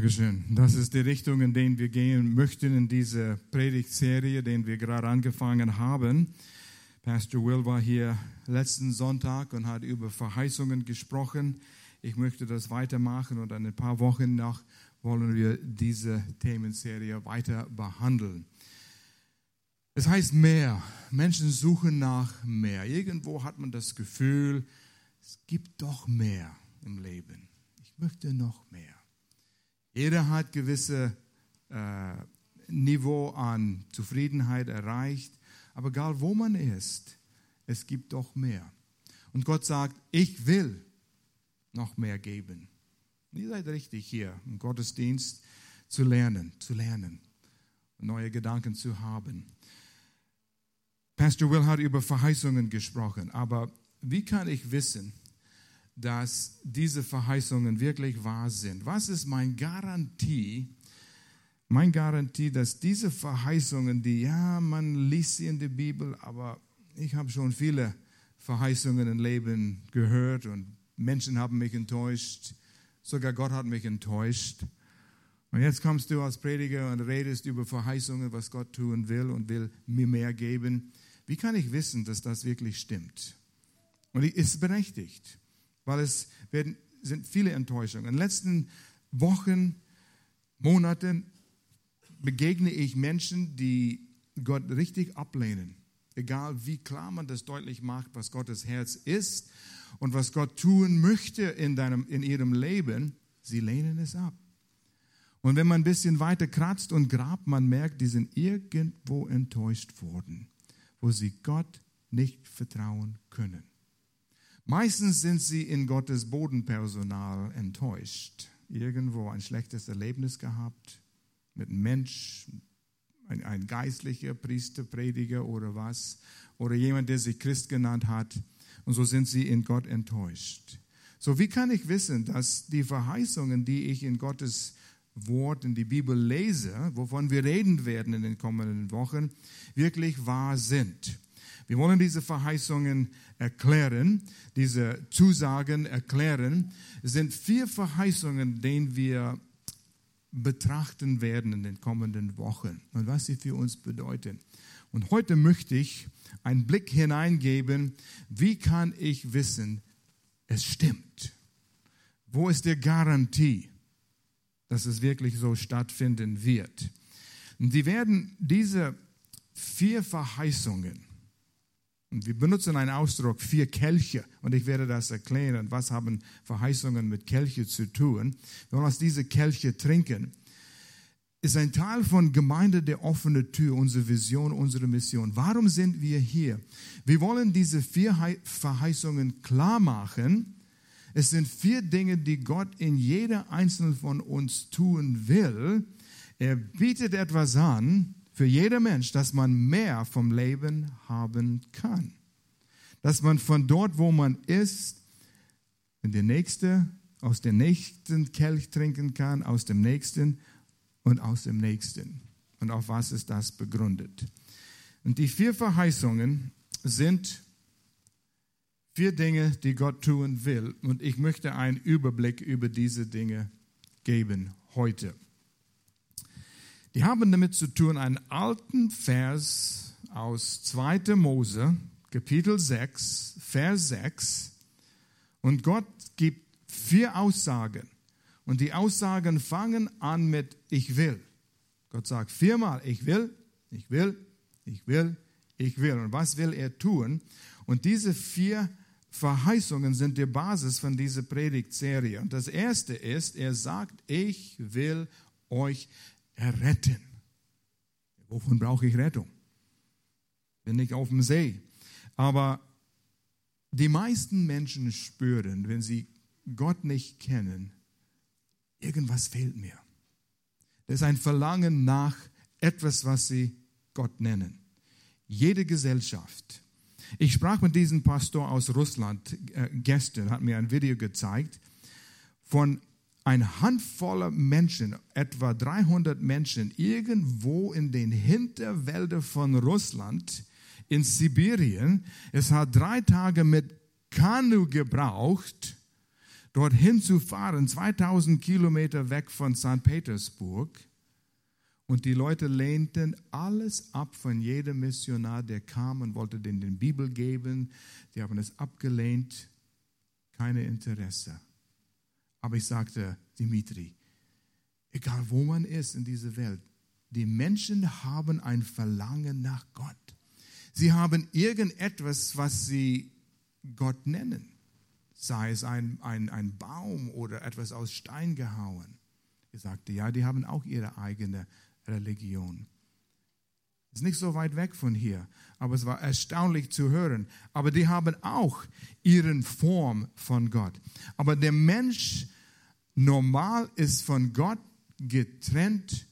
Dankeschön. Das ist die Richtung, in die wir gehen möchten in dieser Predigtserie, den wir gerade angefangen haben. Pastor Will war hier letzten Sonntag und hat über Verheißungen gesprochen. Ich möchte das weitermachen und in ein paar Wochen nach wollen wir diese Themenserie weiter behandeln. Es heißt mehr. Menschen suchen nach mehr. Irgendwo hat man das Gefühl, es gibt doch mehr im Leben. Ich möchte noch mehr. Jeder hat gewisse äh, Niveau an Zufriedenheit erreicht, aber egal wo man ist, es gibt doch mehr. Und Gott sagt, ich will noch mehr geben. Ihr seid richtig hier im Gottesdienst zu lernen, zu lernen, neue Gedanken zu haben. Pastor Will hat über Verheißungen gesprochen, aber wie kann ich wissen, dass diese Verheißungen wirklich wahr sind? Was ist mein Garantie? Mein Garantie, dass diese Verheißungen, die ja, man liest sie in der Bibel, aber ich habe schon viele Verheißungen im Leben gehört und Menschen haben mich enttäuscht, sogar Gott hat mich enttäuscht. Und jetzt kommst du als Prediger und redest über Verheißungen, was Gott tun will und will mir mehr geben. Wie kann ich wissen, dass das wirklich stimmt? Und es ist berechtigt, weil es werden, sind viele Enttäuschungen. In den letzten Wochen, Monaten begegne ich Menschen, die Gott richtig ablehnen. Egal wie klar man das deutlich macht, was Gottes Herz ist und was Gott tun möchte in, deinem, in ihrem Leben, sie lehnen es ab. Und wenn man ein bisschen weiter kratzt und grabt, man merkt, die sind irgendwo enttäuscht worden wo sie Gott nicht vertrauen können. Meistens sind sie in Gottes Bodenpersonal enttäuscht. Irgendwo ein schlechtes Erlebnis gehabt mit einem Mensch, ein, ein geistlicher Priester, Prediger oder was, oder jemand, der sich Christ genannt hat. Und so sind sie in Gott enttäuscht. So, wie kann ich wissen, dass die Verheißungen, die ich in Gottes Wort in die Bibel lese, wovon wir reden werden in den kommenden Wochen, wirklich wahr sind. Wir wollen diese Verheißungen erklären, diese Zusagen erklären. Es sind vier Verheißungen, denen wir betrachten werden in den kommenden Wochen und was sie für uns bedeuten. Und heute möchte ich einen Blick hineingeben, wie kann ich wissen, es stimmt. Wo ist die Garantie? dass es wirklich so stattfinden wird. Und die werden diese vier Verheißungen, und wir benutzen einen Ausdruck, vier Kelche, und ich werde das erklären, was haben Verheißungen mit Kelche zu tun. Wir wollen aus diese Kelche trinken, ist ein Teil von Gemeinde der offenen Tür, unsere Vision, unsere Mission. Warum sind wir hier? Wir wollen diese vier Verheißungen klar machen, es sind vier Dinge, die Gott in jeder einzelnen von uns tun will. Er bietet etwas an für jeder Mensch, dass man mehr vom Leben haben kann. Dass man von dort, wo man ist, in der nächste, aus dem nächsten Kelch trinken kann, aus dem nächsten und aus dem nächsten. Und auf was ist das begründet? Und die vier Verheißungen sind Vier Dinge, die Gott tun will. Und ich möchte einen Überblick über diese Dinge geben heute. Die haben damit zu tun, einen alten Vers aus 2. Mose, Kapitel 6, Vers 6. Und Gott gibt vier Aussagen. Und die Aussagen fangen an mit Ich will. Gott sagt viermal, ich will, ich will, ich will, ich will. Und was will er tun? Und diese vier Verheißungen sind die Basis von dieser Predigtserie. Und das erste ist, er sagt, ich will euch erretten. Wovon brauche ich Rettung? Bin ich auf dem See. Aber die meisten Menschen spüren, wenn sie Gott nicht kennen, irgendwas fehlt mir. Das ist ein Verlangen nach etwas, was sie Gott nennen. Jede Gesellschaft ich sprach mit diesem Pastor aus Russland äh, gestern, hat mir ein Video gezeigt, von ein Handvoller Menschen, etwa 300 Menschen, irgendwo in den Hinterwäldern von Russland, in Sibirien. Es hat drei Tage mit Kanu gebraucht, dorthin zu fahren, 2000 Kilometer weg von St. Petersburg. Und die Leute lehnten alles ab von jedem Missionar, der kam und wollte denen die Bibel geben. Die haben es abgelehnt, keine Interesse. Aber ich sagte, Dimitri, egal wo man ist in dieser Welt, die Menschen haben ein Verlangen nach Gott. Sie haben irgendetwas, was sie Gott nennen. Sei es ein, ein, ein Baum oder etwas aus Stein gehauen. Ich sagte, ja, die haben auch ihre eigene Religion. Ist nicht so weit weg von hier, aber es war erstaunlich zu hören. Aber die haben auch ihren Form von Gott. Aber der Mensch normal ist von Gott getrennt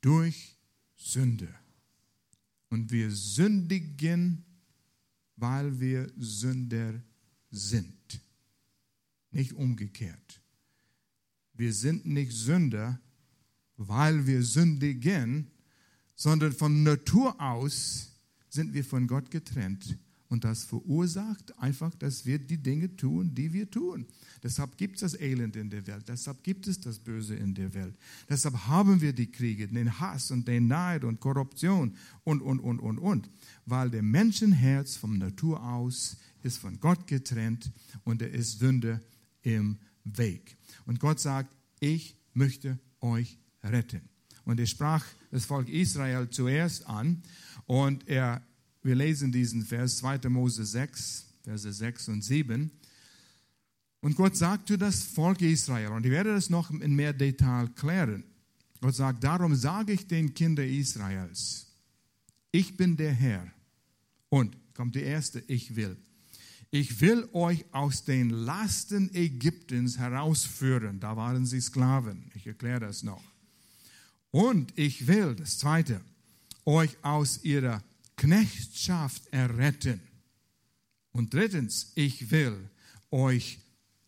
durch Sünde. Und wir sündigen, weil wir Sünder sind. Nicht umgekehrt. Wir sind nicht Sünder, weil wir sündigen, sondern von Natur aus sind wir von Gott getrennt. Und das verursacht einfach, dass wir die Dinge tun, die wir tun. Deshalb gibt es das Elend in der Welt. Deshalb gibt es das Böse in der Welt. Deshalb haben wir die Kriege, den Hass und den Neid und Korruption und, und, und, und, und. Weil der Menschenherz vom Natur aus ist von Gott getrennt und er ist Sünde im Weg. Und Gott sagt, ich möchte euch retten. Und er sprach das Volk Israel zuerst an und er wir lesen diesen Vers 2. Mose 6, Verse 6 und 7. Und Gott sagt zu das Volk Israel, und ich werde das noch in mehr Detail klären. Gott sagt, darum sage ich den Kindern Israels, ich bin der Herr. Und kommt die erste, ich will. Ich will euch aus den Lasten Ägyptens herausführen. Da waren sie Sklaven. Ich erkläre das noch. Und ich will, das zweite, euch aus ihrer Knechtschaft erretten. Und drittens, ich will euch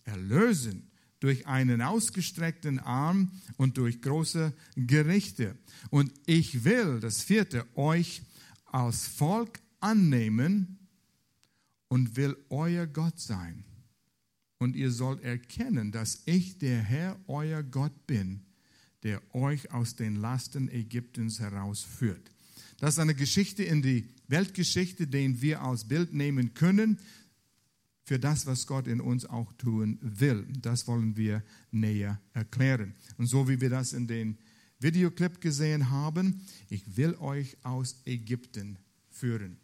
erlösen durch einen ausgestreckten Arm und durch große Gerichte. Und ich will, das vierte, euch als Volk annehmen und will euer Gott sein. Und ihr sollt erkennen, dass ich der Herr, euer Gott bin, der euch aus den Lasten Ägyptens herausführt. Das ist eine Geschichte in die Weltgeschichte, den wir als Bild nehmen können für das, was Gott in uns auch tun will. Das wollen wir näher erklären. Und so wie wir das in den Videoclip gesehen haben, ich will euch aus Ägypten führen.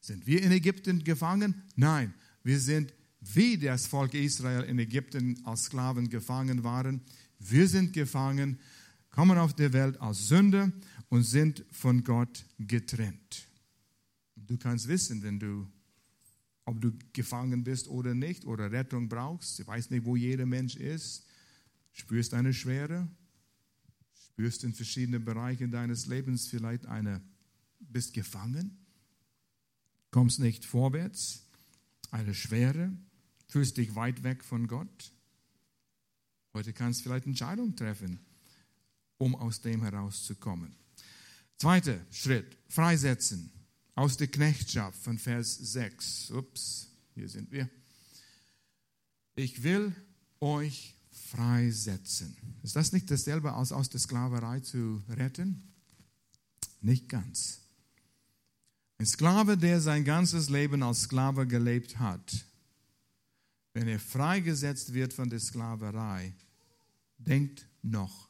Sind wir in Ägypten gefangen? Nein, wir sind wie das Volk Israel in Ägypten als Sklaven gefangen waren. Wir sind gefangen, kommen auf der Welt als Sünder und sind von Gott getrennt. Du kannst wissen, wenn du, ob du gefangen bist oder nicht oder Rettung brauchst. Ich weiß nicht, wo jeder Mensch ist. Spürst eine Schwere, spürst in verschiedenen Bereichen deines Lebens vielleicht eine, bist gefangen, kommst nicht vorwärts, eine Schwere, fühlst dich weit weg von Gott. Heute kannst du vielleicht Entscheidungen treffen, um aus dem herauszukommen. Zweiter Schritt, freisetzen aus der Knechtschaft von Vers 6. Ups, hier sind wir. Ich will euch freisetzen. Ist das nicht dasselbe als aus der Sklaverei zu retten? Nicht ganz. Ein Sklave, der sein ganzes Leben als Sklave gelebt hat, wenn er freigesetzt wird von der Sklaverei, denkt noch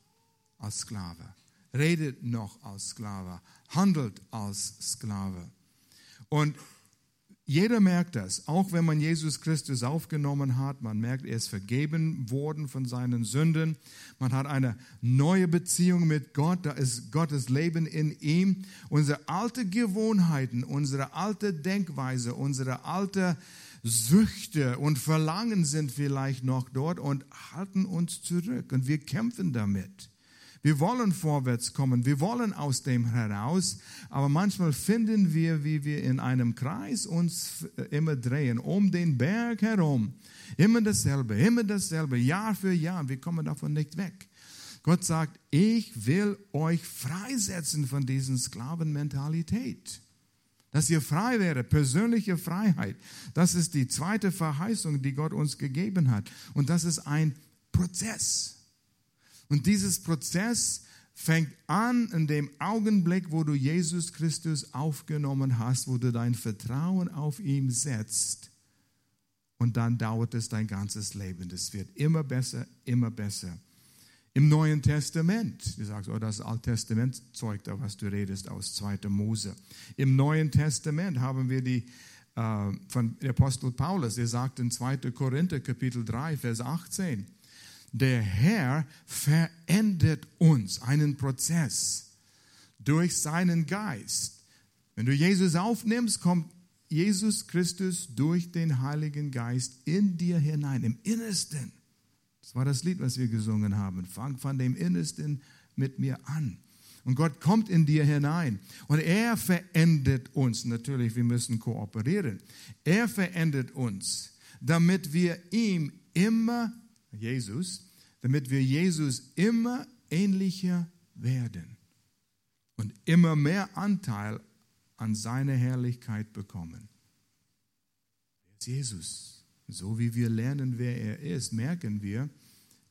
als Sklave redet noch als Sklave, handelt als Sklave. Und jeder merkt das, auch wenn man Jesus Christus aufgenommen hat, man merkt, er ist vergeben worden von seinen Sünden, man hat eine neue Beziehung mit Gott, da ist Gottes Leben in ihm. Unsere alte Gewohnheiten, unsere alte Denkweise, unsere alte Süchte und Verlangen sind vielleicht noch dort und halten uns zurück und wir kämpfen damit. Wir wollen vorwärts kommen, wir wollen aus dem heraus, aber manchmal finden wir, wie wir in einem Kreis uns immer drehen, um den Berg herum. Immer dasselbe, immer dasselbe, Jahr für Jahr. Wir kommen davon nicht weg. Gott sagt, ich will euch freisetzen von dieser Sklavenmentalität. dass ihr frei wäre, persönliche Freiheit. Das ist die zweite Verheißung, die Gott uns gegeben hat. Und das ist ein Prozess. Und dieses Prozess fängt an in dem Augenblick, wo du Jesus Christus aufgenommen hast, wo du dein Vertrauen auf ihn setzt. Und dann dauert es dein ganzes Leben. Das wird immer besser, immer besser. Im Neuen Testament, du sagst, oh, das Alte Testament zeugt da, was du redest aus 2. Mose. Im Neuen Testament haben wir die äh, von Apostel Paulus, er sagt in 2. Korinther Kapitel 3, Vers 18, der Herr verändert uns einen Prozess durch seinen Geist. Wenn du Jesus aufnimmst, kommt Jesus Christus durch den Heiligen Geist in dir hinein, im Innersten. Das war das Lied, was wir gesungen haben. Fang von dem Innersten mit mir an. Und Gott kommt in dir hinein und er verändert uns. Natürlich, wir müssen kooperieren. Er verändert uns, damit wir ihm immer Jesus, damit wir Jesus immer ähnlicher werden und immer mehr Anteil an seiner Herrlichkeit bekommen. Jesus. So wie wir lernen, wer er ist, merken wir,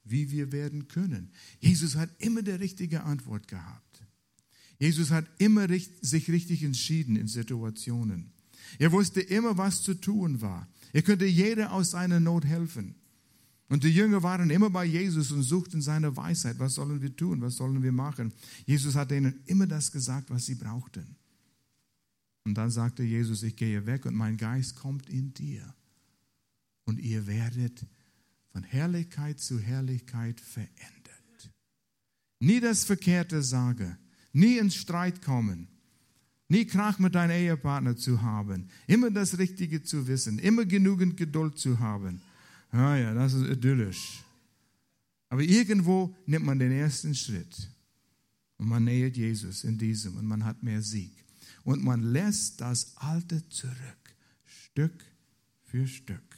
wie wir werden können. Jesus hat immer die richtige Antwort gehabt. Jesus hat immer sich richtig entschieden in Situationen. Er wusste immer, was zu tun war. Er könnte jeder aus seiner Not helfen. Und die Jünger waren immer bei Jesus und suchten seine Weisheit. Was sollen wir tun? Was sollen wir machen? Jesus hat ihnen immer das gesagt, was sie brauchten. Und dann sagte Jesus, ich gehe weg und mein Geist kommt in dir. Und ihr werdet von Herrlichkeit zu Herrlichkeit verändert. Nie das Verkehrte sage, nie ins Streit kommen, nie Krach mit deinem Ehepartner zu haben, immer das Richtige zu wissen, immer genügend Geduld zu haben ja, ja, das ist idyllisch. Aber irgendwo nimmt man den ersten Schritt und man nähert Jesus in diesem und man hat mehr Sieg. Und man lässt das Alte zurück, Stück für Stück.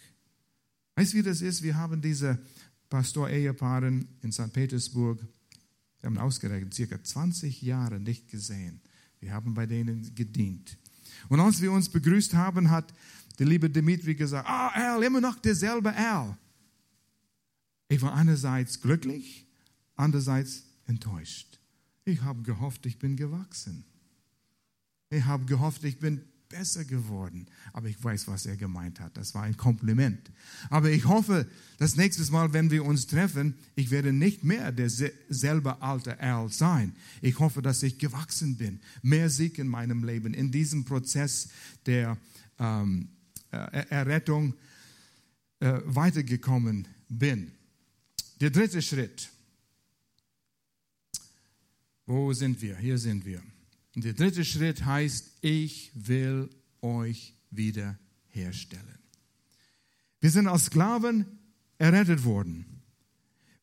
Weißt du, wie das ist? Wir haben diese Pastor-Ehepaaren in St. Petersburg, wir haben ausgerechnet, circa 20 Jahre nicht gesehen. Wir haben bei denen gedient. Und als wir uns begrüßt haben, hat der liebe Dimitri gesagt, ah, Al, immer noch derselbe Al. Ich war einerseits glücklich, andererseits enttäuscht. Ich habe gehofft, ich bin gewachsen. Ich habe gehofft, ich bin besser geworden. Aber ich weiß, was er gemeint hat. Das war ein Kompliment. Aber ich hoffe, das nächste Mal, wenn wir uns treffen, ich werde nicht mehr derselbe alte Al sein. Ich hoffe, dass ich gewachsen bin, mehr Sieg in meinem Leben, in diesem Prozess der ähm, äh, Errettung äh, weitergekommen bin. Der dritte Schritt. Wo sind wir? Hier sind wir. Der dritte Schritt heißt, ich will euch wiederherstellen. Wir sind als Sklaven errettet worden.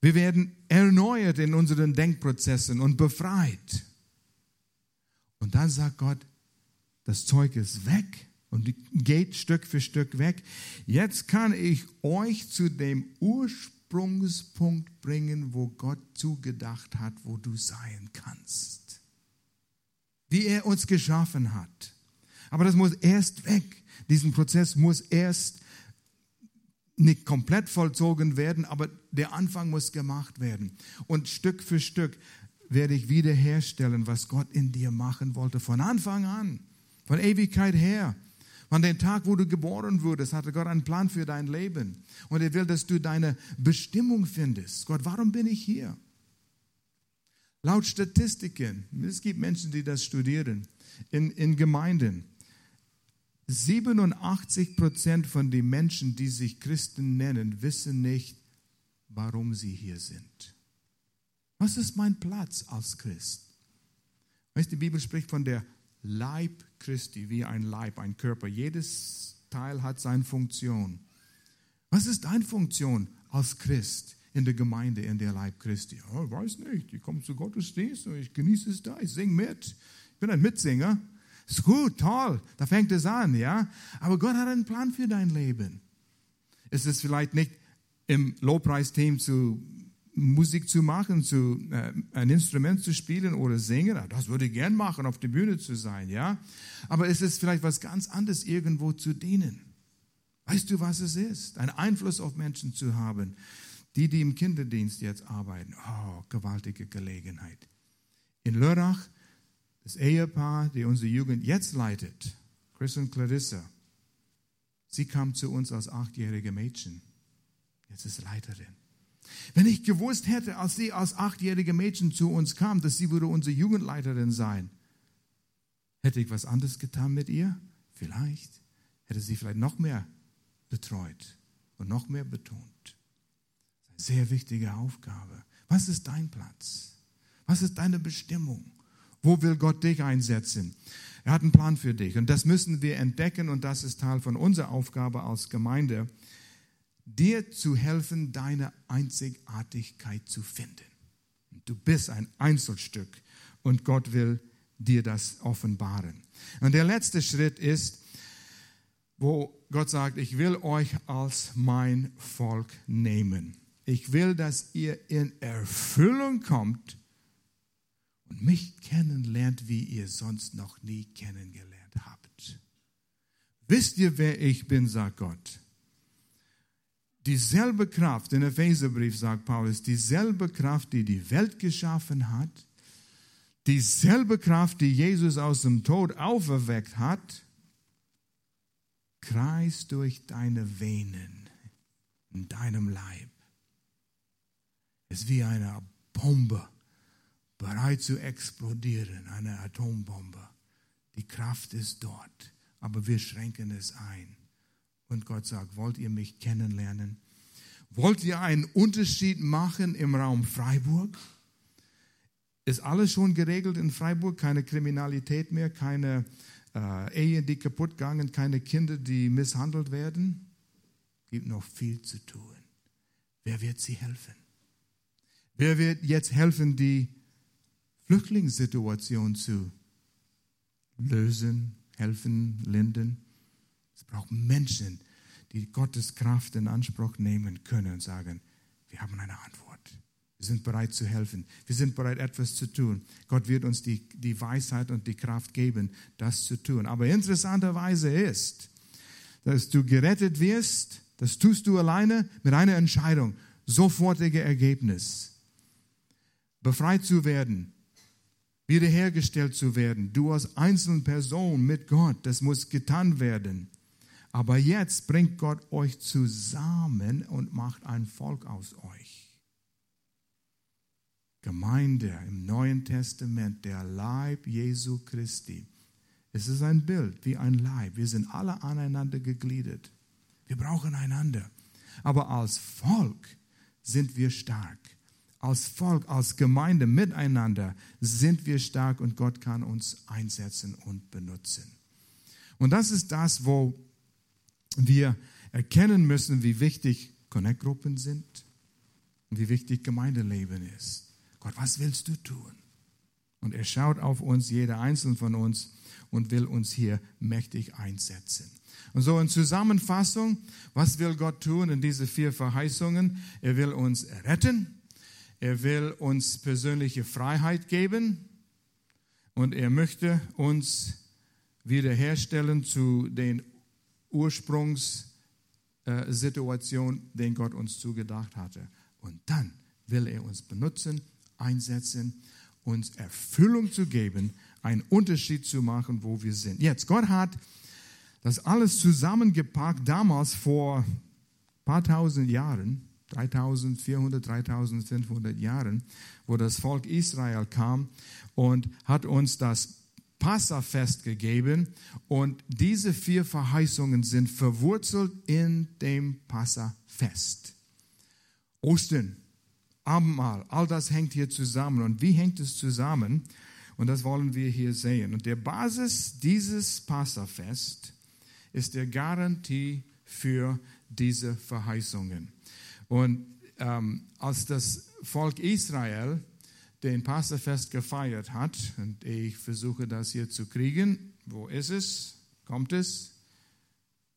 Wir werden erneuert in unseren Denkprozessen und befreit. Und dann sagt Gott, das Zeug ist weg und geht Stück für Stück weg. Jetzt kann ich euch zu dem Ursprungspunkt bringen, wo Gott zugedacht hat, wo du sein kannst. Wie er uns geschaffen hat. Aber das muss erst weg. Diesen Prozess muss erst nicht komplett vollzogen werden, aber der Anfang muss gemacht werden. Und Stück für Stück werde ich wiederherstellen, was Gott in dir machen wollte, von Anfang an, von Ewigkeit her. An dem Tag, wo du geboren wurdest, hatte Gott einen Plan für dein Leben. Und er will, dass du deine Bestimmung findest. Gott, warum bin ich hier? Laut Statistiken, es gibt Menschen, die das studieren, in, in Gemeinden, 87 Prozent von den Menschen, die sich Christen nennen, wissen nicht, warum sie hier sind. Was ist mein Platz als Christ? Weißt, die Bibel spricht von der Leib Christi, wie ein Leib, ein Körper. Jedes Teil hat seine Funktion. Was ist deine Funktion als Christ in der Gemeinde, in der Leib Christi? Oh, weiß nicht. Ich komme zu Gottesdienst und ich genieße es da. Ich singe mit. Ich bin ein Mitsinger. Ist gut, toll. Da fängt es an, ja. Aber Gott hat einen Plan für dein Leben. Es ist vielleicht nicht im Lobpreisteam zu Musik zu machen, zu, äh, ein Instrument zu spielen oder singen. Das würde ich gern machen, auf der Bühne zu sein, ja. Aber es ist vielleicht was ganz anderes, irgendwo zu dienen. Weißt du, was es ist? Einen Einfluss auf Menschen zu haben. Die, die im Kinderdienst jetzt arbeiten. Oh, gewaltige Gelegenheit. In Lörrach, das Ehepaar, die unsere Jugend jetzt leitet, Chris und Clarissa, sie kam zu uns als achtjährige Mädchen. Jetzt ist Leiterin. Wenn ich gewusst hätte, als sie als achtjährige Mädchen zu uns kam, dass sie würde unsere Jugendleiterin sein, hätte ich was anderes getan mit ihr? Vielleicht. Hätte sie vielleicht noch mehr betreut und noch mehr betont. Sehr wichtige Aufgabe. Was ist dein Platz? Was ist deine Bestimmung? Wo will Gott dich einsetzen? Er hat einen Plan für dich und das müssen wir entdecken und das ist Teil von unserer Aufgabe als Gemeinde, dir zu helfen, deine Einzigartigkeit zu finden. Du bist ein Einzelstück und Gott will dir das offenbaren. Und der letzte Schritt ist, wo Gott sagt, ich will euch als mein Volk nehmen. Ich will, dass ihr in Erfüllung kommt und mich kennenlernt, wie ihr sonst noch nie kennengelernt habt. Wisst ihr, wer ich bin, sagt Gott. Dieselbe Kraft, in Epheserbrief sagt Paulus, dieselbe Kraft, die die Welt geschaffen hat, dieselbe Kraft, die Jesus aus dem Tod auferweckt hat, kreist durch deine Venen in deinem Leib. Es ist wie eine Bombe, bereit zu explodieren, eine Atombombe. Die Kraft ist dort, aber wir schränken es ein. Und Gott sagt, wollt ihr mich kennenlernen? Wollt ihr einen Unterschied machen im Raum Freiburg? Ist alles schon geregelt in Freiburg? Keine Kriminalität mehr, keine äh, Ehen, die kaputt gegangen, keine Kinder, die misshandelt werden? Gibt noch viel zu tun. Wer wird sie helfen? Wer wird jetzt helfen, die Flüchtlingssituation zu lösen, helfen, lindern? Es braucht Menschen, die Gottes Kraft in Anspruch nehmen können und sagen, wir haben eine Antwort. Wir sind bereit zu helfen. Wir sind bereit, etwas zu tun. Gott wird uns die, die Weisheit und die Kraft geben, das zu tun. Aber interessanterweise ist, dass du gerettet wirst, das tust du alleine mit einer Entscheidung, sofortige Ergebnis. Befreit zu werden, wiederhergestellt zu werden. Du als einzelne Person mit Gott, das muss getan werden. Aber jetzt bringt Gott euch zusammen und macht ein Volk aus euch. Gemeinde im Neuen Testament, der Leib Jesu Christi. Es ist ein Bild wie ein Leib. Wir sind alle aneinander gegliedert. Wir brauchen einander. Aber als Volk sind wir stark. Als Volk, als Gemeinde miteinander sind wir stark und Gott kann uns einsetzen und benutzen. Und das ist das, wo wir erkennen müssen, wie wichtig Connect-Gruppen sind und wie wichtig Gemeindeleben ist. Gott, was willst du tun? Und er schaut auf uns, jeder einzelne von uns, und will uns hier mächtig einsetzen. Und so in Zusammenfassung, was will Gott tun in diese vier Verheißungen? Er will uns retten, er will uns persönliche Freiheit geben und er möchte uns wiederherstellen zu den Ursprungssituation, den Gott uns zugedacht hatte. Und dann will er uns benutzen, einsetzen, uns Erfüllung zu geben, einen Unterschied zu machen, wo wir sind. Jetzt, Gott hat das alles zusammengepackt damals vor ein paar tausend Jahren, 3400, 3500 Jahren, wo das Volk Israel kam und hat uns das Passafest gegeben und diese vier Verheißungen sind verwurzelt in dem Passafest. Ostern, Abendmahl, all das hängt hier zusammen. Und wie hängt es zusammen? Und das wollen wir hier sehen. Und der Basis dieses Passafest ist der Garantie für diese Verheißungen. Und ähm, als das Volk Israel den Passafest gefeiert hat, und ich versuche das hier zu kriegen, wo ist es? Kommt es?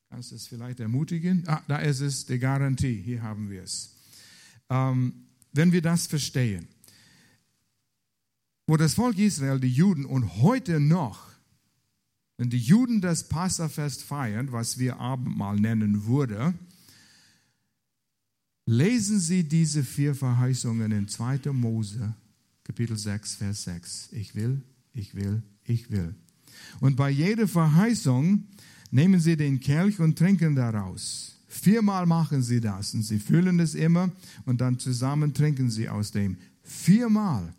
Kannst du es vielleicht ermutigen? Ah, da ist es, die Garantie, hier haben wir es. Ähm, wenn wir das verstehen, wo das Volk Israel, die Juden und heute noch, wenn die Juden das Passafest feiern, was wir Abendmahl nennen würde, lesen sie diese vier Verheißungen in 2. Mose, Kapitel 6, Vers 6. Ich will, ich will, ich will. Und bei jeder Verheißung nehmen sie den Kelch und trinken daraus. Viermal machen sie das und sie füllen es immer und dann zusammen trinken sie aus dem. Viermal.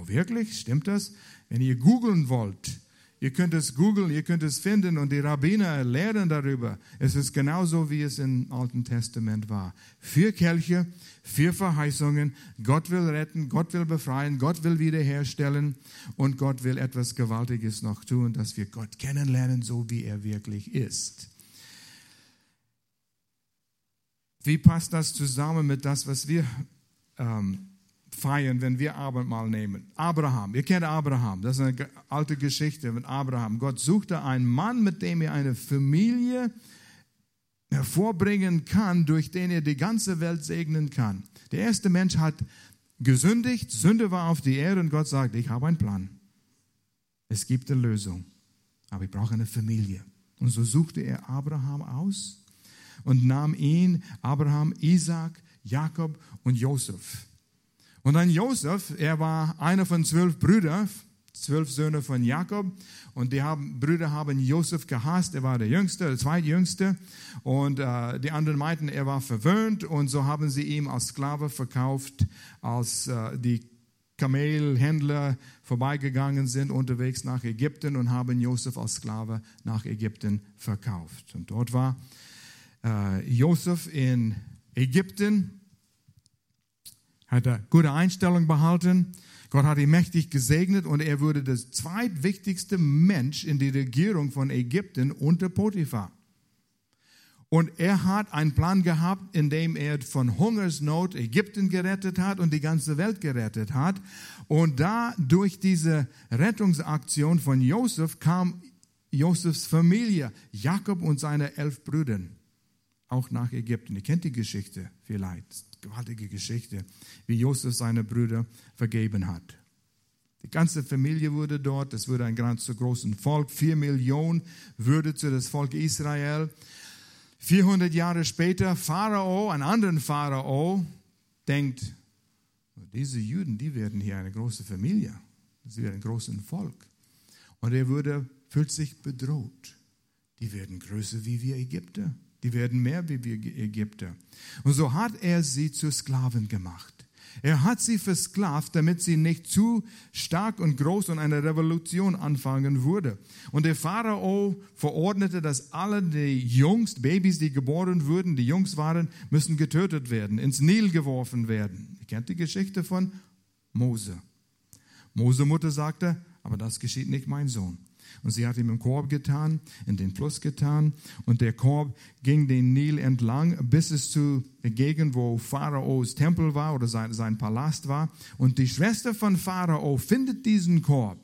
Oh, wirklich? Stimmt das? Wenn ihr googeln wollt, ihr könnt es googeln, ihr könnt es finden und die Rabbiner lehren darüber. Es ist genauso, wie es im Alten Testament war. Vier Kelche, vier Verheißungen. Gott will retten, Gott will befreien, Gott will wiederherstellen und Gott will etwas Gewaltiges noch tun, dass wir Gott kennenlernen, so wie er wirklich ist. Wie passt das zusammen mit das, was wir ähm, feiern, wenn wir Abendmahl nehmen. Abraham, ihr kennt Abraham, das ist eine alte Geschichte mit Abraham. Gott suchte einen Mann, mit dem er eine Familie hervorbringen kann, durch den er die ganze Welt segnen kann. Der erste Mensch hat gesündigt, Sünde war auf die Erde und Gott sagt, ich habe einen Plan. Es gibt eine Lösung, aber ich brauche eine Familie. Und so suchte er Abraham aus und nahm ihn, Abraham, Isaac, Jakob und Josef und dann Josef, er war einer von zwölf Brüdern, zwölf Söhne von Jakob. Und die haben, Brüder haben Josef gehasst. Er war der Jüngste, der Zweitjüngste. Und äh, die anderen meinten, er war verwöhnt. Und so haben sie ihn als Sklave verkauft, als äh, die Kamelhändler vorbeigegangen sind unterwegs nach Ägypten und haben Josef als Sklave nach Ägypten verkauft. Und dort war äh, Josef in Ägypten hat er gute Einstellung behalten. Gott hat ihn mächtig gesegnet und er wurde der zweitwichtigste Mensch in der Regierung von Ägypten unter Potiphar. Und er hat einen Plan gehabt, in dem er von Hungersnot Ägypten gerettet hat und die ganze Welt gerettet hat. Und da durch diese Rettungsaktion von Josef kam Josefs Familie, Jakob und seine elf Brüder, auch nach Ägypten. Ihr kennt die Geschichte vielleicht gewaltige Geschichte, wie Josef seine Brüder vergeben hat. Die ganze Familie wurde dort, es wurde ein ganz so großes Volk, vier Millionen würde zu das Volk Israel. 400 Jahre später, Pharao, ein anderer Pharao, denkt, diese Juden, die werden hier eine große Familie, sie werden ein großes Volk. Und er würde, fühlt sich bedroht. Die werden größer wie wir Ägypter. Die werden mehr wie wir Ägypter. Und so hat er sie zu Sklaven gemacht. Er hat sie versklavt, damit sie nicht zu stark und groß und eine Revolution anfangen würde. Und der Pharao verordnete, dass alle die Jungs, Babys, die geboren wurden, die Jungs waren, müssen getötet werden, ins Nil geworfen werden. Ihr kennt die Geschichte von Mose. Mose Mutter sagte, aber das geschieht nicht, mein Sohn. Und sie hat ihm im Korb getan, in den Fluss getan. Und der Korb ging den Nil entlang, bis es zu der Gegend, wo Pharaos Tempel war oder sein, sein Palast war. Und die Schwester von Pharao findet diesen Korb.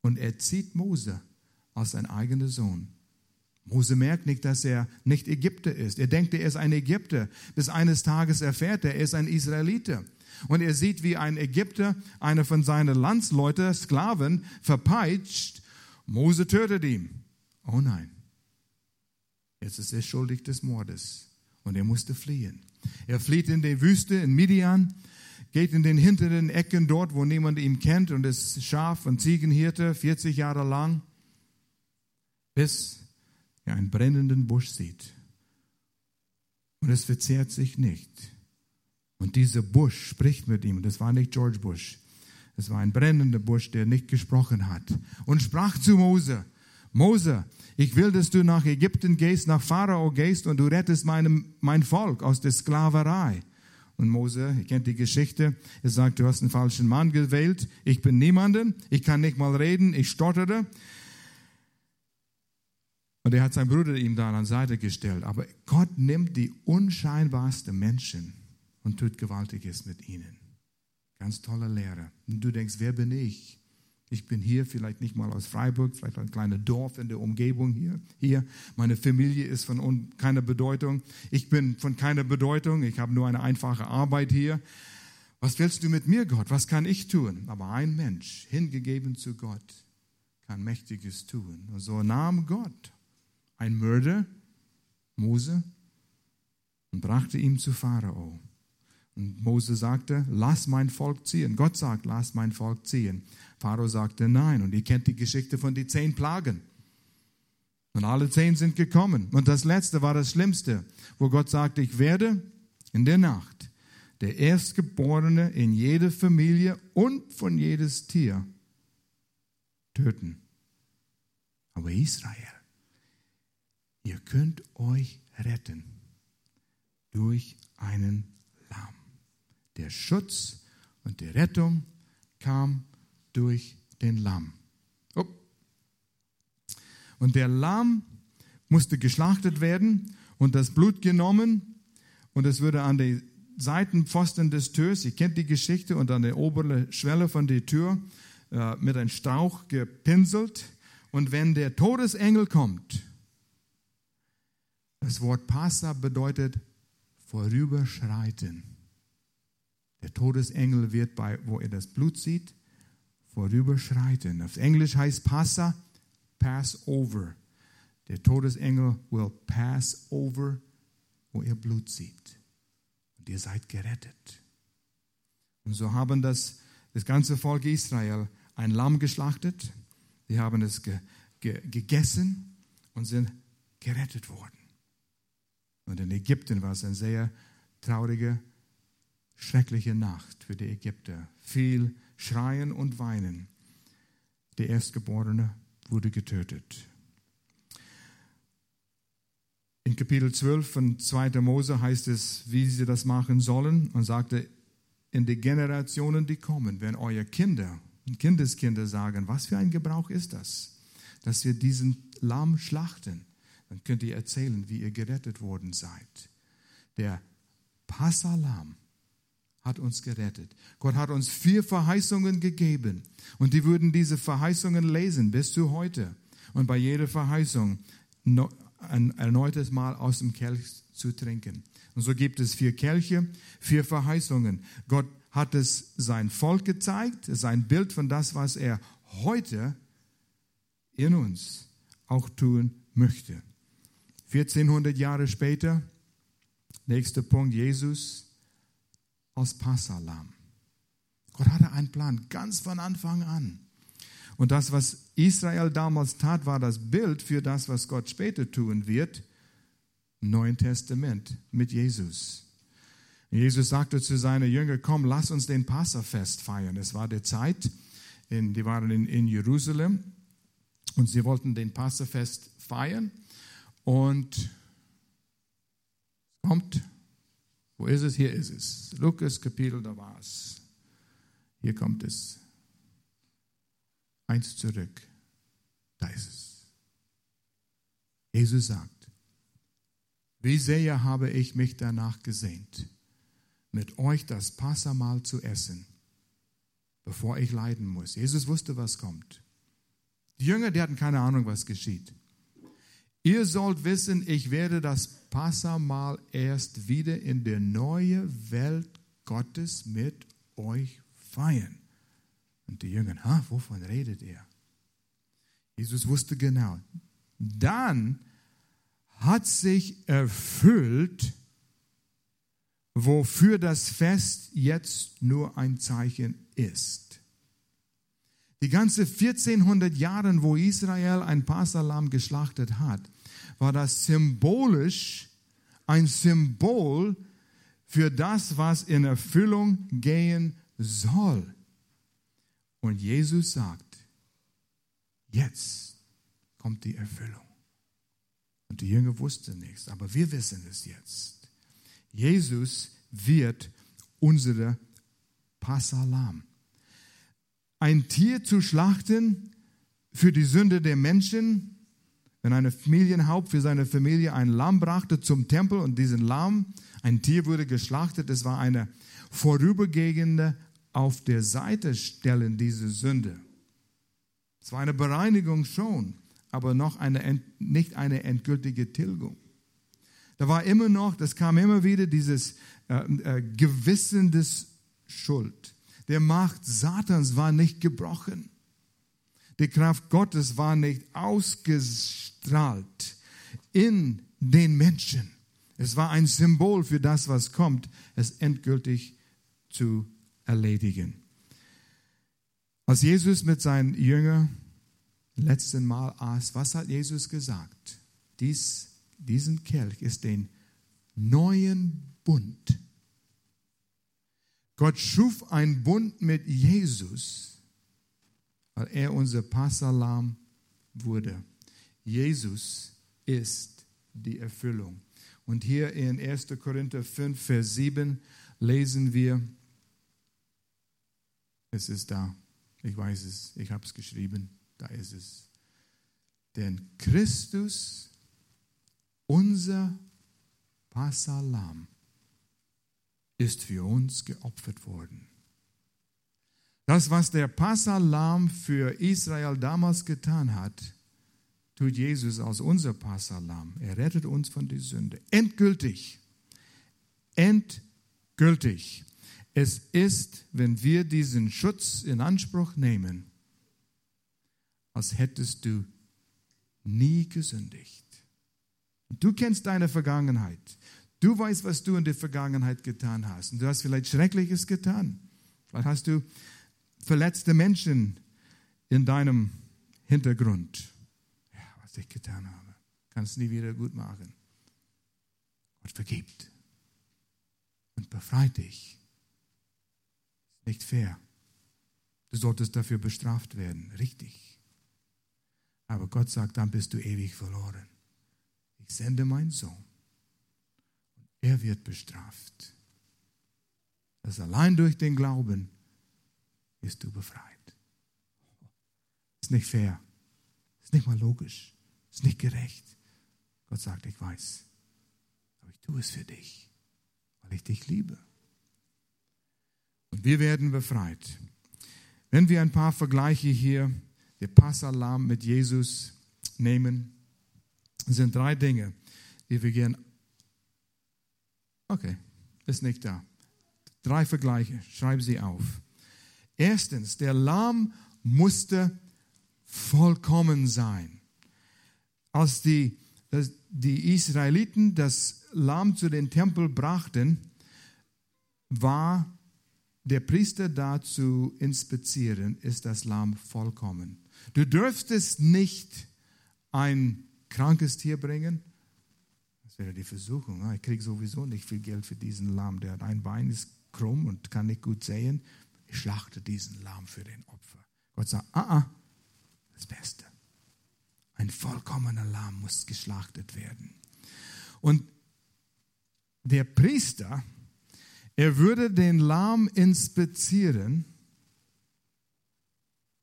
Und er zieht Mose als sein eigener Sohn. Mose merkt nicht, dass er nicht Ägypter ist. Er denkt, er ist ein Ägypter. Bis eines Tages erfährt er, er ist ein Israeliter. Und er sieht, wie ein Ägypter, einer von seinen Landsleuten, Sklaven, verpeitscht. Mose tötet ihn. Oh nein. Jetzt ist er schuldig des Mordes. Und er musste fliehen. Er flieht in die Wüste in Midian, geht in den hinteren Ecken dort, wo niemand ihn kennt und ist Schaf- und Ziegenhirte 40 Jahre lang, bis er einen brennenden Busch sieht. Und es verzehrt sich nicht. Und dieser Busch spricht mit ihm. Das war nicht George Bush. Es war ein brennender Busch, der nicht gesprochen hat. Und sprach zu Mose, Mose, ich will, dass du nach Ägypten gehst, nach Pharao gehst und du rettest meinem, mein Volk aus der Sklaverei. Und Mose, ihr kennt die Geschichte, er sagt, du hast einen falschen Mann gewählt, ich bin niemanden, ich kann nicht mal reden, ich stottere. Und er hat seinen Bruder ihm da an Seite gestellt. Aber Gott nimmt die unscheinbarsten Menschen und tut Gewaltiges mit ihnen. Ganz tolle Lehre. Und du denkst, wer bin ich? Ich bin hier vielleicht nicht mal aus Freiburg, vielleicht ein kleines Dorf in der Umgebung hier. hier. Meine Familie ist von keiner Bedeutung. Ich bin von keiner Bedeutung. Ich habe nur eine einfache Arbeit hier. Was willst du mit mir, Gott? Was kann ich tun? Aber ein Mensch, hingegeben zu Gott, kann Mächtiges tun. Und so nahm Gott ein Mörder, Mose, und brachte ihn zu Pharao. Und Mose sagte, lass mein Volk ziehen. Gott sagt, lass mein Volk ziehen. Pharao sagte nein. Und ihr kennt die Geschichte von den zehn Plagen. Und alle zehn sind gekommen. Und das letzte war das Schlimmste, wo Gott sagte, ich werde in der Nacht der Erstgeborene in jede Familie und von jedes Tier töten. Aber Israel, ihr könnt euch retten durch einen Lamm. Der Schutz und die Rettung kam durch den Lamm. Oh. Und der Lamm musste geschlachtet werden und das Blut genommen und es würde an die Seitenpfosten des Türs, ihr kennt die Geschichte, und an der oberen Schwelle von der Tür äh, mit einem Strauch gepinselt. Und wenn der Todesengel kommt, das Wort Passa bedeutet vorüberschreiten. Der Todesengel wird bei, wo er das Blut sieht, vorüberschreiten. Auf Englisch heißt Passa pass over. Der Todesengel will pass over, wo er Blut sieht. Und ihr seid gerettet. Und so haben das, das ganze Volk Israel ein Lamm geschlachtet. Sie haben es ge, ge, gegessen und sind gerettet worden. Und in Ägypten war es eine sehr traurige, schreckliche Nacht für die Ägypter. Viel Schreien und Weinen. Der Erstgeborene wurde getötet. In Kapitel 12 von 2. Mose heißt es, wie sie das machen sollen und sagte, in die Generationen, die kommen, wenn eure Kinder und Kindeskinder sagen, was für ein Gebrauch ist das, dass wir diesen Lamm schlachten dann könnt ihr erzählen, wie ihr gerettet worden seid. Der Passalam hat uns gerettet. Gott hat uns vier Verheißungen gegeben und die würden diese Verheißungen lesen bis zu heute und bei jeder Verheißung ein erneutes Mal aus dem Kelch zu trinken. Und so gibt es vier Kelche, vier Verheißungen. Gott hat es sein Volk gezeigt, sein Bild von das, was er heute in uns auch tun möchte. 1400 Jahre später, nächster Punkt, Jesus als Passalam. Gott hatte einen Plan, ganz von Anfang an. Und das, was Israel damals tat, war das Bild für das, was Gott später tun wird, Neuen Testament mit Jesus. Jesus sagte zu seinen Jüngern, komm, lass uns den Passafest feiern. Es war der Zeit, in, die waren in, in Jerusalem und sie wollten den Passafest feiern. Und kommt, wo ist es? Hier ist es. Lukas Kapitel, da war es. Hier kommt es. Eins zurück. Da ist es. Jesus sagt, wie sehr habe ich mich danach gesehnt, mit euch das Passamal zu essen, bevor ich leiden muss. Jesus wusste, was kommt. Die Jünger, die hatten keine Ahnung, was geschieht. Ihr sollt wissen, ich werde das Passamal erst wieder in der neuen Welt Gottes mit euch feiern. Und die Jünger, ha, wovon redet er? Jesus wusste genau. Dann hat sich erfüllt, wofür das Fest jetzt nur ein Zeichen ist. Die ganze 1400 Jahre, wo Israel ein Passalam geschlachtet hat, war das symbolisch ein Symbol für das, was in Erfüllung gehen soll. Und Jesus sagt, jetzt kommt die Erfüllung. Und die Jünger wussten nichts, aber wir wissen es jetzt. Jesus wird unsere Passalam ein Tier zu schlachten für die Sünde der Menschen, wenn eine Familienhaupt für seine Familie ein Lamm brachte zum Tempel und diesen Lamm, ein Tier wurde geschlachtet, es war eine vorübergehende auf der Seite stellen diese Sünde. Es war eine Bereinigung schon, aber noch eine, nicht eine endgültige Tilgung. Da war immer noch, das kam immer wieder dieses äh, äh, Gewissen des Schuld. Der Macht Satans war nicht gebrochen. Die Kraft Gottes war nicht ausgestrahlt in den Menschen. Es war ein Symbol für das, was kommt, es endgültig zu erledigen. Als Jesus mit seinen Jüngern letzten Mal aß, was hat Jesus gesagt? Dies, diesen Kelch ist den neuen Bund. Gott schuf einen Bund mit Jesus, weil er unser Passalam wurde. Jesus ist die Erfüllung. Und hier in 1. Korinther 5, Vers 7 lesen wir, es ist da, ich weiß es, ich habe es geschrieben, da ist es. Denn Christus, unser Passalam, ist für uns geopfert worden. Das, was der Passalam für Israel damals getan hat, tut Jesus als unser Passalam. Er rettet uns von der Sünde. Endgültig. Endgültig. Es ist, wenn wir diesen Schutz in Anspruch nehmen, als hättest du nie gesündigt. Du kennst deine Vergangenheit. Du weißt, was du in der Vergangenheit getan hast. Und du hast vielleicht Schreckliches getan. Vielleicht hast du verletzte Menschen in deinem Hintergrund. Ja, was ich getan habe, kannst nie wieder gut machen. Gott vergibt und befreit dich. Nicht fair. Du solltest dafür bestraft werden. Richtig. Aber Gott sagt, dann bist du ewig verloren. Ich sende meinen Sohn er wird bestraft. Das allein durch den Glauben bist du befreit. Ist nicht fair. Ist nicht mal logisch. Ist nicht gerecht. Gott sagt, ich weiß. Aber ich tue es für dich, weil ich dich liebe. Und wir werden befreit. Wenn wir ein paar Vergleiche hier, der Passalam mit Jesus nehmen, sind drei Dinge, die wir gerne Okay, ist nicht da. Drei Vergleiche, schreibe sie auf. Erstens, der Lamm musste vollkommen sein. Als die, die Israeliten das Lamm zu den Tempel brachten, war der Priester da zu inspizieren, ist das Lamm vollkommen. Du dürftest nicht ein krankes Tier bringen, wäre die Versuchung. Ich kriege sowieso nicht viel Geld für diesen Lamm. Der hat ein Bein, ist krumm und kann nicht gut sehen. Ich schlachte diesen Lamm für den Opfer. Gott sagt, ah, ah, das Beste. Ein vollkommener Lamm muss geschlachtet werden. Und der Priester, er würde den Lamm inspizieren,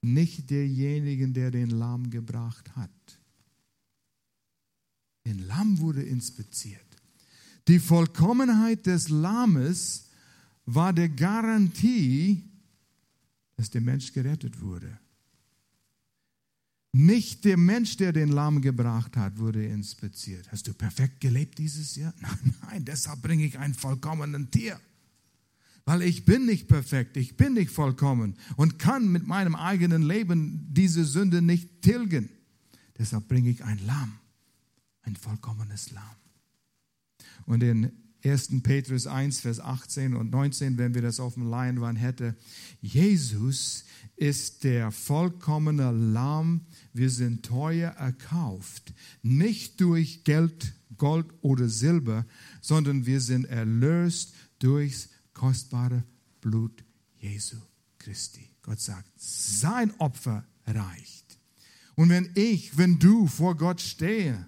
nicht derjenigen, der den Lamm gebracht hat. Den Lamm wurde inspiziert. Die Vollkommenheit des Lammes war der Garantie, dass der Mensch gerettet wurde. Nicht der Mensch, der den Lamm gebracht hat, wurde inspiziert. Hast du perfekt gelebt dieses Jahr? Nein, nein, deshalb bringe ich einen vollkommenen Tier. Weil ich bin nicht perfekt, ich bin nicht vollkommen und kann mit meinem eigenen Leben diese Sünde nicht tilgen. Deshalb bringe ich ein Lamm ein vollkommenes Lamm. Und in 1. Petrus 1, Vers 18 und 19, wenn wir das auf dem Leinwand hätten, Jesus ist der vollkommene Lamm. Wir sind teuer erkauft, nicht durch Geld, Gold oder Silber, sondern wir sind erlöst durchs kostbare Blut Jesu Christi. Gott sagt, sein Opfer reicht. Und wenn ich, wenn du vor Gott stehe,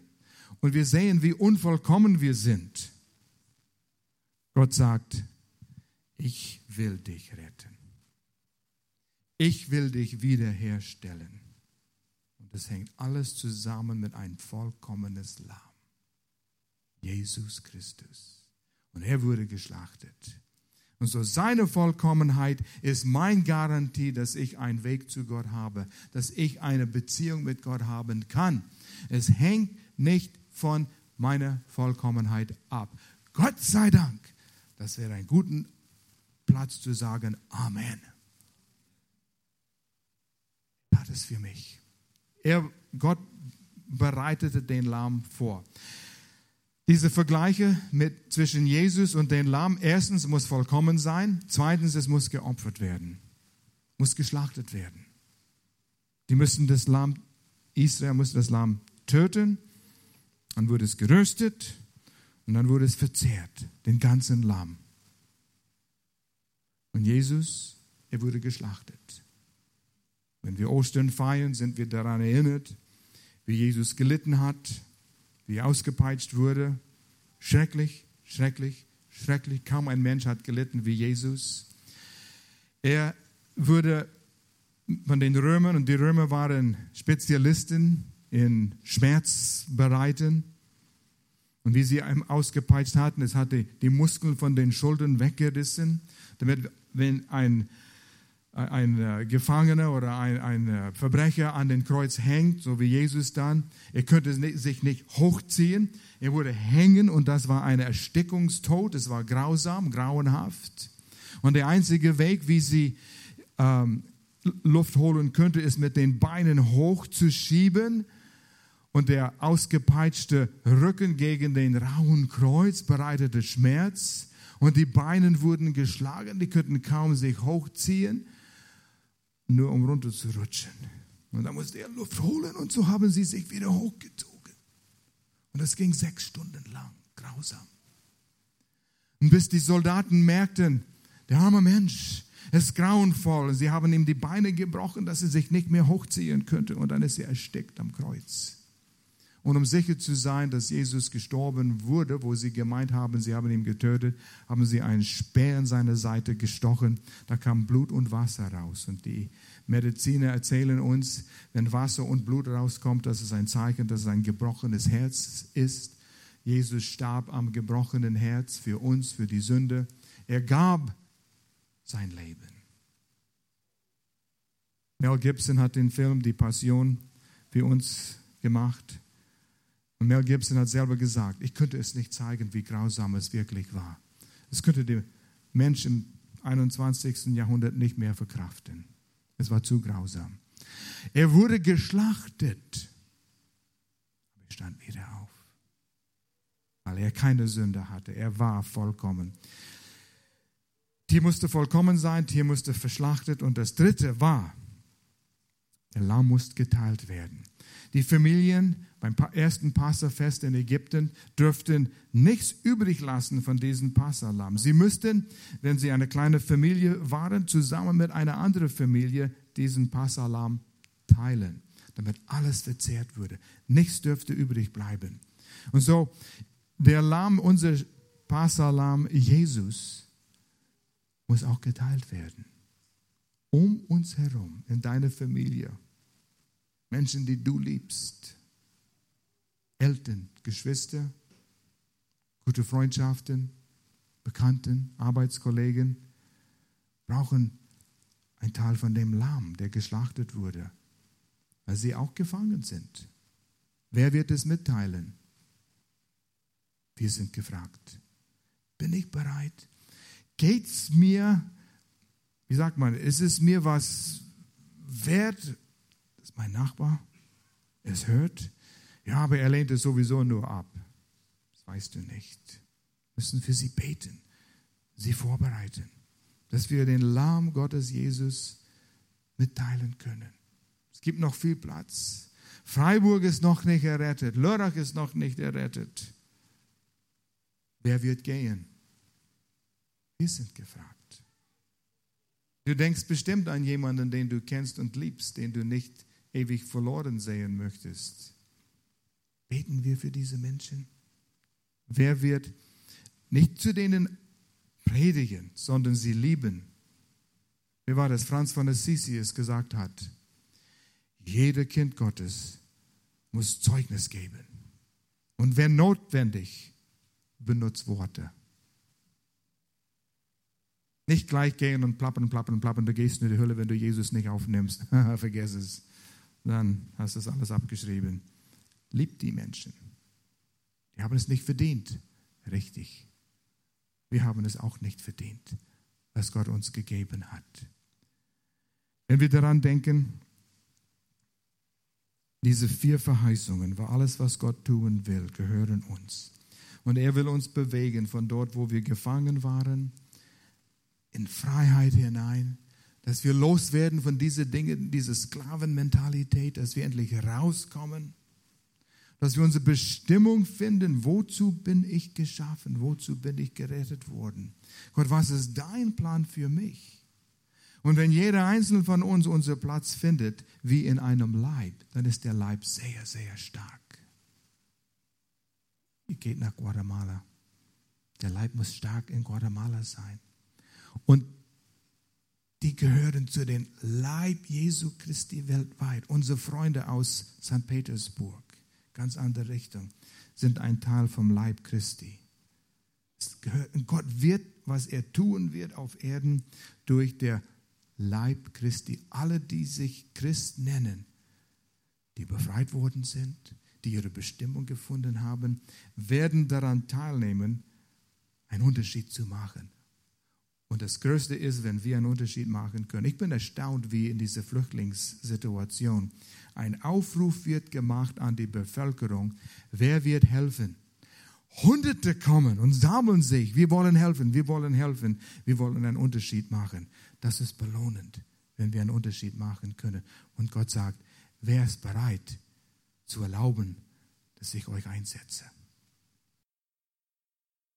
und wir sehen, wie unvollkommen wir sind. Gott sagt, ich will dich retten. Ich will dich wiederherstellen. Und das hängt alles zusammen mit ein vollkommenes Lamm. Jesus Christus. Und er wurde geschlachtet. Und so seine Vollkommenheit ist mein Garantie, dass ich einen Weg zu Gott habe, dass ich eine Beziehung mit Gott haben kann. Es hängt nicht von meiner Vollkommenheit ab. Gott sei Dank. Das wäre ein guter Platz zu sagen, Amen. Das ist für mich. Er, Gott bereitete den Lamm vor. Diese Vergleiche mit, zwischen Jesus und den Lamm, erstens muss vollkommen sein, zweitens es muss geopfert werden, muss geschlachtet werden. Die müssen das Lamm, Israel muss das Lamm töten, dann wurde es geröstet und dann wurde es verzehrt, den ganzen Lamm. Und Jesus, er wurde geschlachtet. Wenn wir Ostern feiern, sind wir daran erinnert, wie Jesus gelitten hat, wie er ausgepeitscht wurde. Schrecklich, schrecklich, schrecklich. Kaum ein Mensch hat gelitten wie Jesus. Er wurde von den Römern, und die Römer waren Spezialisten in Schmerzbereiten. Und wie sie ihn ausgepeitscht hatten, es hatte die Muskeln von den Schultern weggerissen, damit, wenn ein ein äh, Gefangener oder ein, ein äh, Verbrecher an den Kreuz hängt, so wie Jesus dann, er könnte sich nicht hochziehen. Er wurde hängen und das war ein Erstickungstod. Es war grausam, grauenhaft. Und der einzige Weg, wie sie ähm, Luft holen könnte, ist mit den Beinen hochzuschieben. Und der ausgepeitschte Rücken gegen den rauen Kreuz bereitete Schmerz. Und die Beine wurden geschlagen, die könnten kaum sich hochziehen nur um runter zu rutschen. Und da musste er Luft holen und so haben sie sich wieder hochgezogen. Und das ging sechs Stunden lang, grausam. Und bis die Soldaten merkten, der arme Mensch ist grauenvoll. Sie haben ihm die Beine gebrochen, dass er sich nicht mehr hochziehen könnte. Und dann ist er erstickt am Kreuz. Und um sicher zu sein, dass Jesus gestorben wurde, wo sie gemeint haben, sie haben ihn getötet, haben sie einen Speer in seine Seite gestochen. Da kam Blut und Wasser raus. Und die Mediziner erzählen uns, wenn Wasser und Blut rauskommt, das ist ein Zeichen, dass es ein gebrochenes Herz ist. Jesus starb am gebrochenen Herz für uns, für die Sünde. Er gab sein Leben. Mel Gibson hat den Film Die Passion für uns gemacht. Und Mel Gibson hat selber gesagt, ich könnte es nicht zeigen, wie grausam es wirklich war. Es könnte der Mensch im 21. Jahrhundert nicht mehr verkraften. Es war zu grausam. Er wurde geschlachtet. Aber er stand wieder auf, weil er keine Sünde hatte. Er war vollkommen. Tier musste vollkommen sein, Tier musste verschlachtet. Und das dritte war, der Lamm musste geteilt werden. Die Familien beim ersten Passafest in Ägypten dürften nichts übrig lassen von diesem Passalam. Sie müssten, wenn sie eine kleine Familie waren, zusammen mit einer anderen Familie diesen Passalam teilen, damit alles verzehrt würde. Nichts dürfte übrig bleiben. Und so, der Lamm, unser Passalam Jesus, muss auch geteilt werden. Um uns herum, in deiner Familie Menschen, die du liebst. Eltern, Geschwister, gute Freundschaften, Bekannten, Arbeitskollegen brauchen ein Teil von dem Lamm, der geschlachtet wurde, weil sie auch gefangen sind. Wer wird es mitteilen? Wir sind gefragt. Bin ich bereit? Geht es mir, wie sagt man, ist es mir was wert, ist mein Nachbar, es hört, ja, aber er lehnt es sowieso nur ab. Das weißt du nicht. Wir müssen für sie beten, sie vorbereiten, dass wir den Lahm Gottes Jesus mitteilen können. Es gibt noch viel Platz. Freiburg ist noch nicht errettet, Lörrach ist noch nicht errettet. Wer wird gehen? Wir sind gefragt. Du denkst bestimmt an jemanden, den du kennst und liebst, den du nicht ewig verloren sehen möchtest. Beten wir für diese Menschen? Wer wird nicht zu denen predigen, sondern sie lieben? Wie war das? Franz von Assisi es gesagt hat. Jeder Kind Gottes muss Zeugnis geben. Und wenn notwendig, benutzt Worte. Nicht gleich gehen und plappern, plappern, plappern, du gehst in die Hölle, wenn du Jesus nicht aufnimmst. Vergiss es. Dann hast du es alles abgeschrieben. Liebt die Menschen. Die haben es nicht verdient. Richtig. Wir haben es auch nicht verdient, was Gott uns gegeben hat. Wenn wir daran denken, diese vier Verheißungen, war alles, was Gott tun will, gehören uns. Und er will uns bewegen von dort, wo wir gefangen waren, in Freiheit hinein, dass wir loswerden von diesen Dingen, dieser Sklavenmentalität, dass wir endlich rauskommen, dass wir unsere Bestimmung finden. Wozu bin ich geschaffen? Wozu bin ich gerettet worden? Gott, was ist dein Plan für mich? Und wenn jeder einzelne von uns unseren Platz findet, wie in einem Leib, dann ist der Leib sehr, sehr stark. Ihr geht nach Guatemala. Der Leib muss stark in Guatemala sein. Und die gehören zu den Leib Jesu Christi weltweit. Unsere Freunde aus St. Petersburg, ganz andere Richtung, sind ein Teil vom Leib Christi. Gott wird, was er tun wird auf Erden, durch der Leib Christi. Alle, die sich Christ nennen, die befreit worden sind, die ihre Bestimmung gefunden haben, werden daran teilnehmen, einen Unterschied zu machen. Und das Größte ist, wenn wir einen Unterschied machen können. Ich bin erstaunt, wie in dieser Flüchtlingssituation ein Aufruf wird gemacht an die Bevölkerung. Wer wird helfen? Hunderte kommen und sammeln sich. Wir wollen helfen, wir wollen helfen, wir wollen einen Unterschied machen. Das ist belohnend, wenn wir einen Unterschied machen können. Und Gott sagt, wer ist bereit zu erlauben, dass ich euch einsetze?